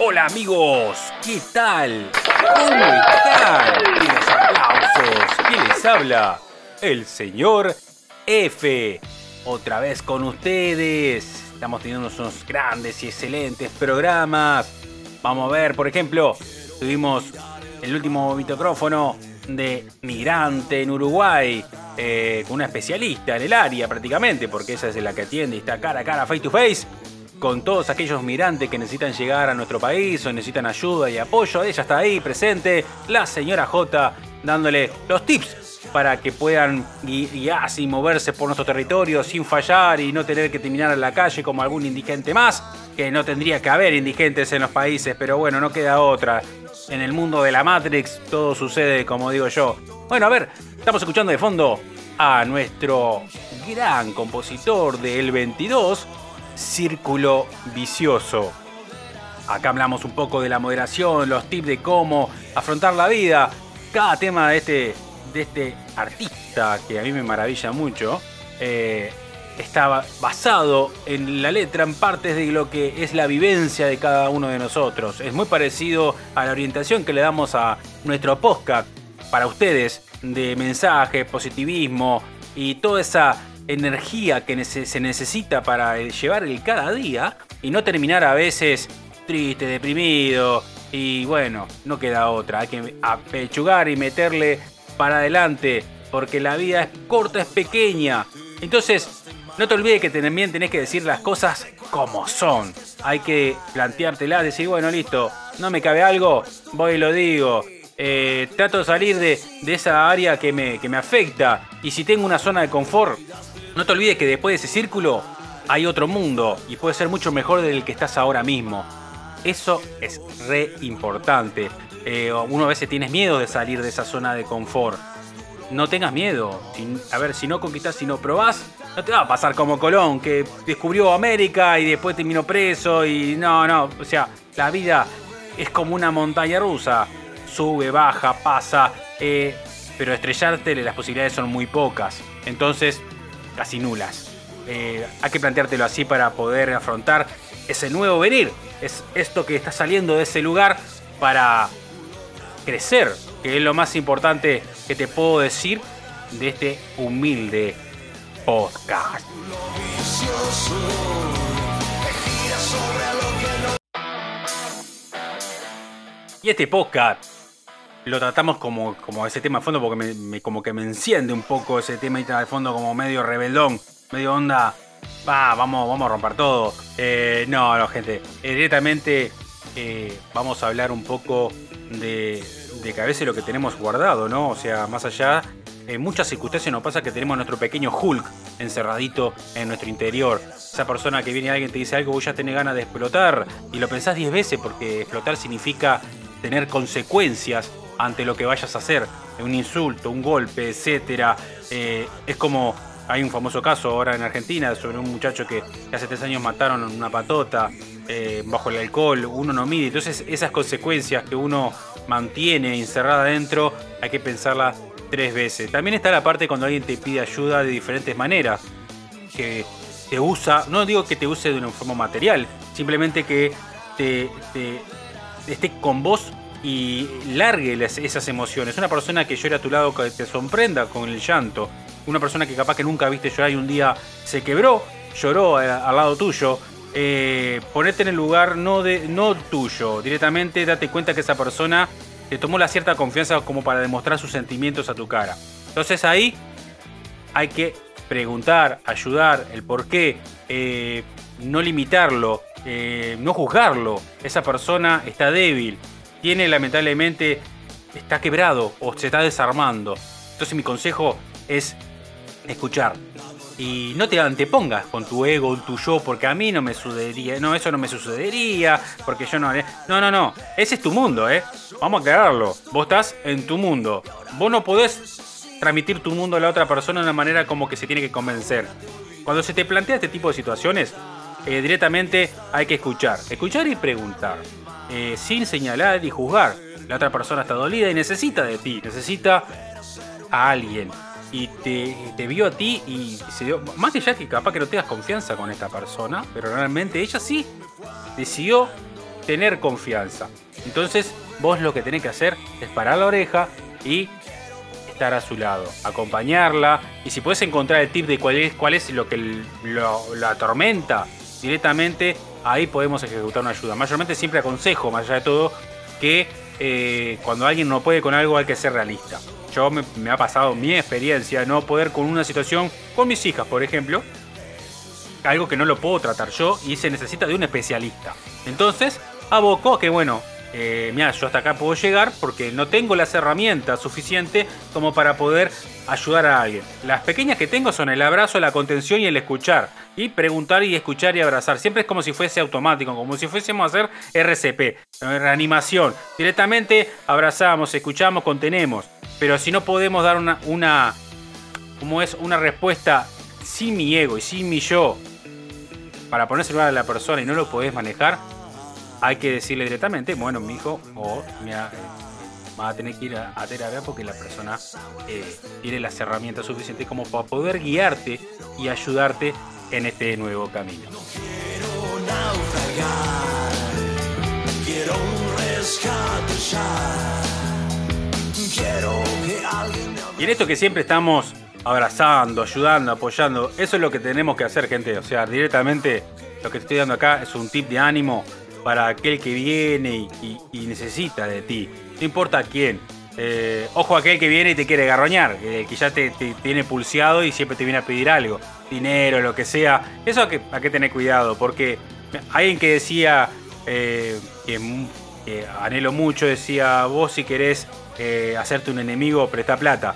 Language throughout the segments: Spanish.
Hola amigos, ¿qué tal? ¿Cómo están? Y los aplausos. ¿Quién les habla? El señor F. Otra vez con ustedes. Estamos teniendo unos grandes y excelentes programas. Vamos a ver, por ejemplo, tuvimos el último micrófono de migrante en Uruguay, eh, con una especialista en el área prácticamente, porque ella es la que atiende y está cara a cara, face to face, con todos aquellos migrantes que necesitan llegar a nuestro país o necesitan ayuda y apoyo. Ella está ahí presente, la señora J, dándole los tips para que puedan guiarse y moverse por nuestro territorio sin fallar y no tener que terminar en la calle como algún indigente más, que no tendría que haber indigentes en los países, pero bueno, no queda otra. En el mundo de la Matrix todo sucede como digo yo. Bueno, a ver, estamos escuchando de fondo a nuestro gran compositor del 22, Círculo Vicioso. Acá hablamos un poco de la moderación, los tips de cómo afrontar la vida. Cada tema de este, de este artista, que a mí me maravilla mucho, eh, está basado en la letra, en partes de lo que es la vivencia de cada uno de nosotros. Es muy parecido a la orientación que le damos a nuestro podcast para ustedes de mensaje, positivismo y toda esa energía que se necesita para llevar el cada día y no terminar a veces triste, deprimido y bueno, no queda otra, hay que apechugar y meterle para adelante porque la vida es corta, es pequeña. Entonces, no te olvides que también tenés que decir las cosas como son. Hay que planteártelas, decir, bueno, listo, no me cabe algo, voy y lo digo. Eh, trato de salir de, esa área que me, que me afecta. Y si tengo una zona de confort, no te olvides que después de ese círculo hay otro mundo y puede ser mucho mejor del que estás ahora mismo. Eso es re importante. Eh, uno a veces tienes miedo de salir de esa zona de confort. No tengas miedo. a ver, si no conquistás, si no probás, no te va a pasar como Colón, que descubrió América y después terminó preso y no, no. O sea, la vida es como una montaña rusa sube, baja, pasa, eh, pero estrellarte las posibilidades son muy pocas, entonces casi nulas. Eh, hay que planteártelo así para poder afrontar ese nuevo venir, es esto que está saliendo de ese lugar para crecer, que es lo más importante que te puedo decir de este humilde podcast. Y este podcast lo tratamos como, como ese tema de fondo porque me, como que me enciende un poco ese tema de fondo como medio rebeldón, medio onda, va, vamos, vamos a romper todo. Eh, no, no, gente, eh, directamente eh, vamos a hablar un poco de, de que a veces lo que tenemos guardado, ¿no? O sea, más allá, en muchas circunstancias nos pasa que tenemos nuestro pequeño Hulk encerradito en nuestro interior. Esa persona que viene alguien te dice algo, vos ya tenés ganas de explotar y lo pensás 10 veces porque explotar significa tener consecuencias ante lo que vayas a hacer, un insulto, un golpe, etcétera. Eh, es como hay un famoso caso ahora en Argentina sobre un muchacho que, hace tres años mataron una patota eh, bajo el alcohol, uno no mide. Entonces esas consecuencias que uno mantiene encerrada dentro hay que pensarlas tres veces. También está la parte cuando alguien te pide ayuda de diferentes maneras, que te usa, no digo que te use de una forma material, simplemente que te esté con vos y largue esas emociones. Una persona que llore a tu lado, que te sorprenda con el llanto. Una persona que capaz que nunca viste llorar y un día se quebró, lloró eh, al lado tuyo. Eh, ponete en el lugar no, de, no tuyo. Directamente date cuenta que esa persona te tomó la cierta confianza como para demostrar sus sentimientos a tu cara. Entonces ahí hay que preguntar, ayudar, el por qué, eh, no limitarlo, no juzgarlo. Esa persona está débil, tiene lamentablemente, está quebrado o se está desarmando. Entonces mi consejo es escuchar. Y no te antepongas con tu ego, tu yo, porque a mí no me sucedería. No, eso no me sucedería, porque yo no... No, no, no. Ese es tu mundo, ¿eh? Vamos a aclararlo. Vos estás en tu mundo. Vos no podés transmitir tu mundo a la otra persona de una manera como que se tiene que convencer. Cuando se te plantea este tipo de situaciones, eh, directamente hay que escuchar. Escuchar y preguntar. Eh, sin señalar y juzgar. La otra persona está dolida y necesita de ti, necesita a alguien. Y te, vio a ti y se dio. Más allá que capaz que no tengas confianza con esta persona, pero realmente ella sí decidió tener confianza. Entonces, vos lo que tenés que hacer es parar la oreja y estar a su lado, acompañarla. Y si puedes encontrar el tip de cuál es, cuál es lo que lo, atormenta directamente, ahí podemos ejecutar una ayuda. Mayormente siempre aconsejo, más allá de todo, que eh, cuando alguien no puede con algo hay que ser realista. Yo me, ha pasado mi experiencia no poder con una situación con mis hijas, por ejemplo, algo que no lo puedo tratar yo y se necesita de un especialista. Entonces, aboco que, bueno, eh, mira, yo hasta acá puedo llegar porque no tengo las herramientas suficientes como para poder ayudar a alguien. Las pequeñas que tengo son el abrazo, la contención y el escuchar. Y preguntar y escuchar y abrazar. Siempre es como si fuese automático, como si fuésemos a hacer RCP, reanimación. Directamente abrazamos, escuchamos, contenemos. Pero si no podemos dar una, una, como es, una respuesta sin mi ego y sin mi yo para ponerse a la persona y no lo podés manejar, hay que decirle directamente, bueno, mi hijo, o mira, va a tener que ir a, terapia porque la persona eh, tiene las herramientas suficientes como para poder guiarte y ayudarte en este nuevo camino. Y en esto que siempre estamos abrazando, ayudando, apoyando, eso es lo que tenemos que hacer, gente. O sea, directamente lo que te estoy dando acá es un tip de ánimo para aquel que viene y, necesita de ti. No importa quién. Eh, ojo a aquel que viene y te quiere garroñar, que ya te, tiene pulseado y siempre te viene a pedir algo, dinero, lo que sea. Eso hay que, hay que tener cuidado, porque alguien que decía, eh, que, anhelo mucho, decía, vos si querés eh, hacerte un enemigo, presta plata.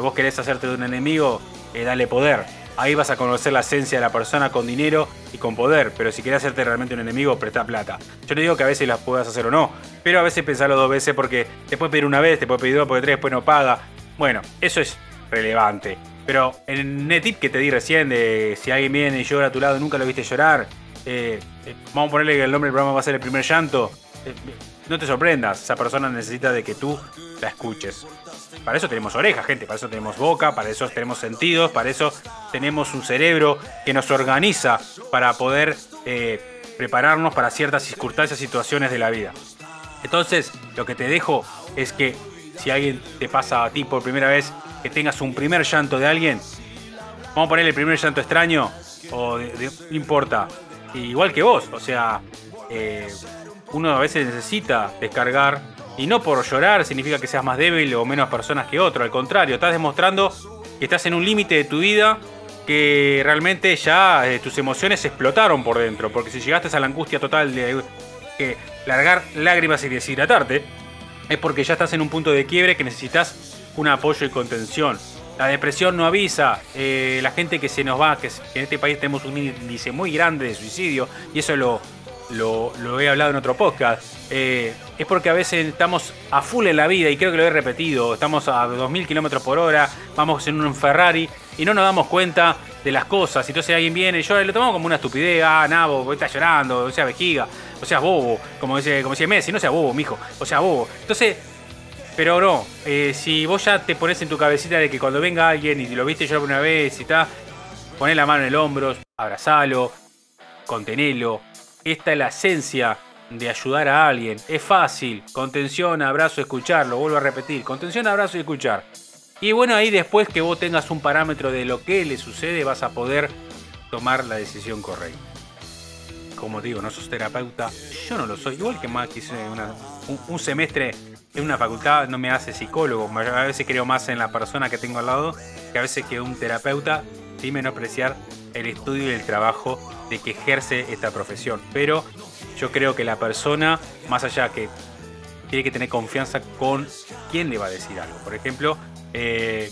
vos querés hacerte de un enemigo, dale poder. Ahí vas a conocer la esencia de la persona con dinero y con poder, pero si quieres hacerte realmente un enemigo, presta plata. Yo no digo que a veces las puedas hacer o no, pero a veces pensarlo dos veces porque te puede pedir una vez, te puede pedir dos, porque tres, después no paga. Bueno, eso es relevante. Pero en el tip que te di recién de si alguien viene y llora a tu lado nunca lo viste llorar, eh, eh, vamos a ponerle que el nombre del programa va a ser el primer llanto. Eh, no te sorprendas, esa persona necesita de que tú la escuches. Para eso tenemos orejas, gente, para eso tenemos boca, para eso tenemos sentidos, para eso tenemos un cerebro que nos organiza para poder eh, prepararnos para ciertas circunstancias, situaciones de la vida. Entonces, lo que te dejo es que si alguien te pasa a ti por primera vez, que tengas un primer llanto de alguien, vamos a ponerle el primer llanto extraño, o no importa, igual que vos, o sea, eh, uno a veces necesita descargar y no por llorar significa que seas más débil o menos personas que otro. Al contrario, estás demostrando que estás en un límite de tu vida que realmente ya eh, tus emociones explotaron por dentro. Porque si llegaste a la angustia total de largar lágrimas y deshidratarte, es porque ya estás en un punto de quiebre que necesitas un apoyo y contención. La depresión no avisa. Eh, la gente que se nos va, que en este país tenemos un índice muy grande de suicidio, y eso lo, lo, he hablado en otro podcast, eh, es porque a veces estamos a full en la vida y creo que lo he repetido, estamos a 2.000 kilómetros por hora, vamos en un Ferrari y no nos damos cuenta de las cosas. Entonces alguien viene y yo lo tomamos como una estupidez, ah, nabo, está llorando, o sea, vejiga, o sea, bobo, como dice, como decía Messi, no sea bobo, mijo, o sea, bobo. Entonces, pero no, eh, si vos ya te pones en tu cabecita de que cuando venga alguien y lo viste yo una vez y está, poné la mano en el hombro, abrazalo, contenelo, esta es la esencia de ayudar a alguien. Es fácil. Contención, abrazo, escuchar. Lo vuelvo a repetir. Contención, abrazo y escuchar. Y bueno, ahí después que vos tengas un parámetro de lo que le sucede, vas a poder tomar la decisión correcta. Como digo, no sos terapeuta. Yo no lo soy. Igual que más quise un, semestre en una facultad no me hace psicólogo. A veces creo más en la persona que tengo al lado que a veces que un terapeuta sin menospreciar el estudio y el trabajo de que ejerce esta profesión. Pero yo creo que la persona, más allá que tiene que tener confianza con quién le va a decir algo. Por ejemplo, eh,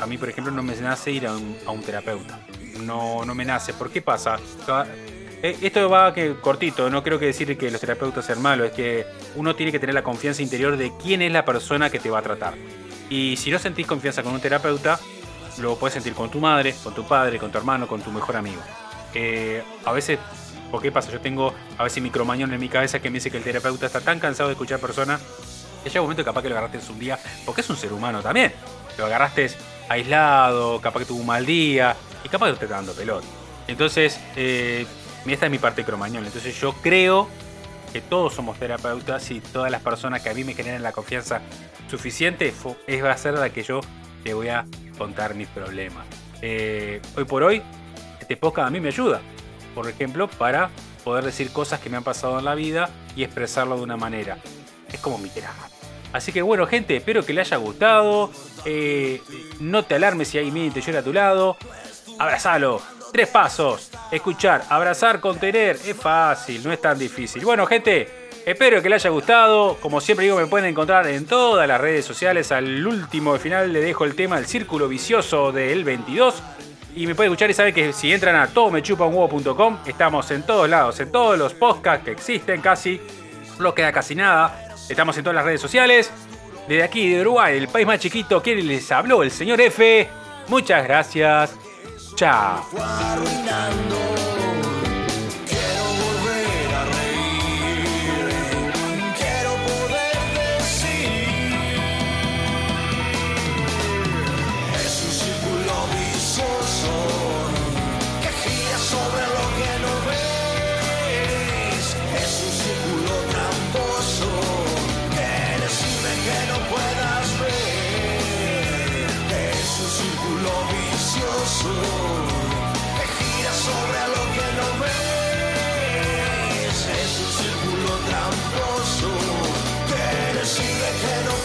a mí, por ejemplo, no me nace ir a un, terapeuta. No, no me nace. ¿Por qué pasa? Eh, esto va que cortito, no creo que decir que los terapeutas sean malos, es que uno tiene que tener la confianza interior de quién es la persona que te va a tratar. Y si no sentís confianza con un terapeuta, lo puedes sentir con tu madre, con tu padre, con tu hermano, con tu mejor amigo. Eh, a veces, ¿por qué pasa? Yo tengo a veces micromañón en mi cabeza que me dice que el terapeuta está tan cansado de escuchar personas que llega un momento capaz que lo agarraste un día, porque es un ser humano también. Lo agarraste aislado, capaz que tuvo un mal día y capaz que te está dando pelota. Entonces, eh, esta es mi parte cromañón. Entonces yo creo que todos somos terapeutas y todas las personas que a mí me generan la confianza suficiente es va a ser la que yo le voy a contar mis problemas. Eh, hoy por hoy, este podcast a mí me ayuda, por ejemplo, para poder decir cosas que me han pasado en la vida y expresarlo de una manera. Es como mi terapia. Así que bueno, gente, espero que le haya gustado. Eh, no te alarmes si hay te llora a tu lado. Abrazalo. Tres pasos. Escuchar, abrazar, contener. Es fácil, no es tan difícil. Bueno, gente, espero que le haya gustado. Como siempre digo, me pueden encontrar en todas las redes sociales. Al último, al final, le dejo el tema El Círculo Vicioso del 22. Y me puede escuchar y sabe que si entran a todomechupanhuevo.com, estamos en todos lados, en todos los podcasts que existen casi. No queda casi nada. Estamos en todas las redes sociales. Desde aquí, de Uruguay, el país más chiquito, quien les habló, el señor F. Muchas gracias. Chao.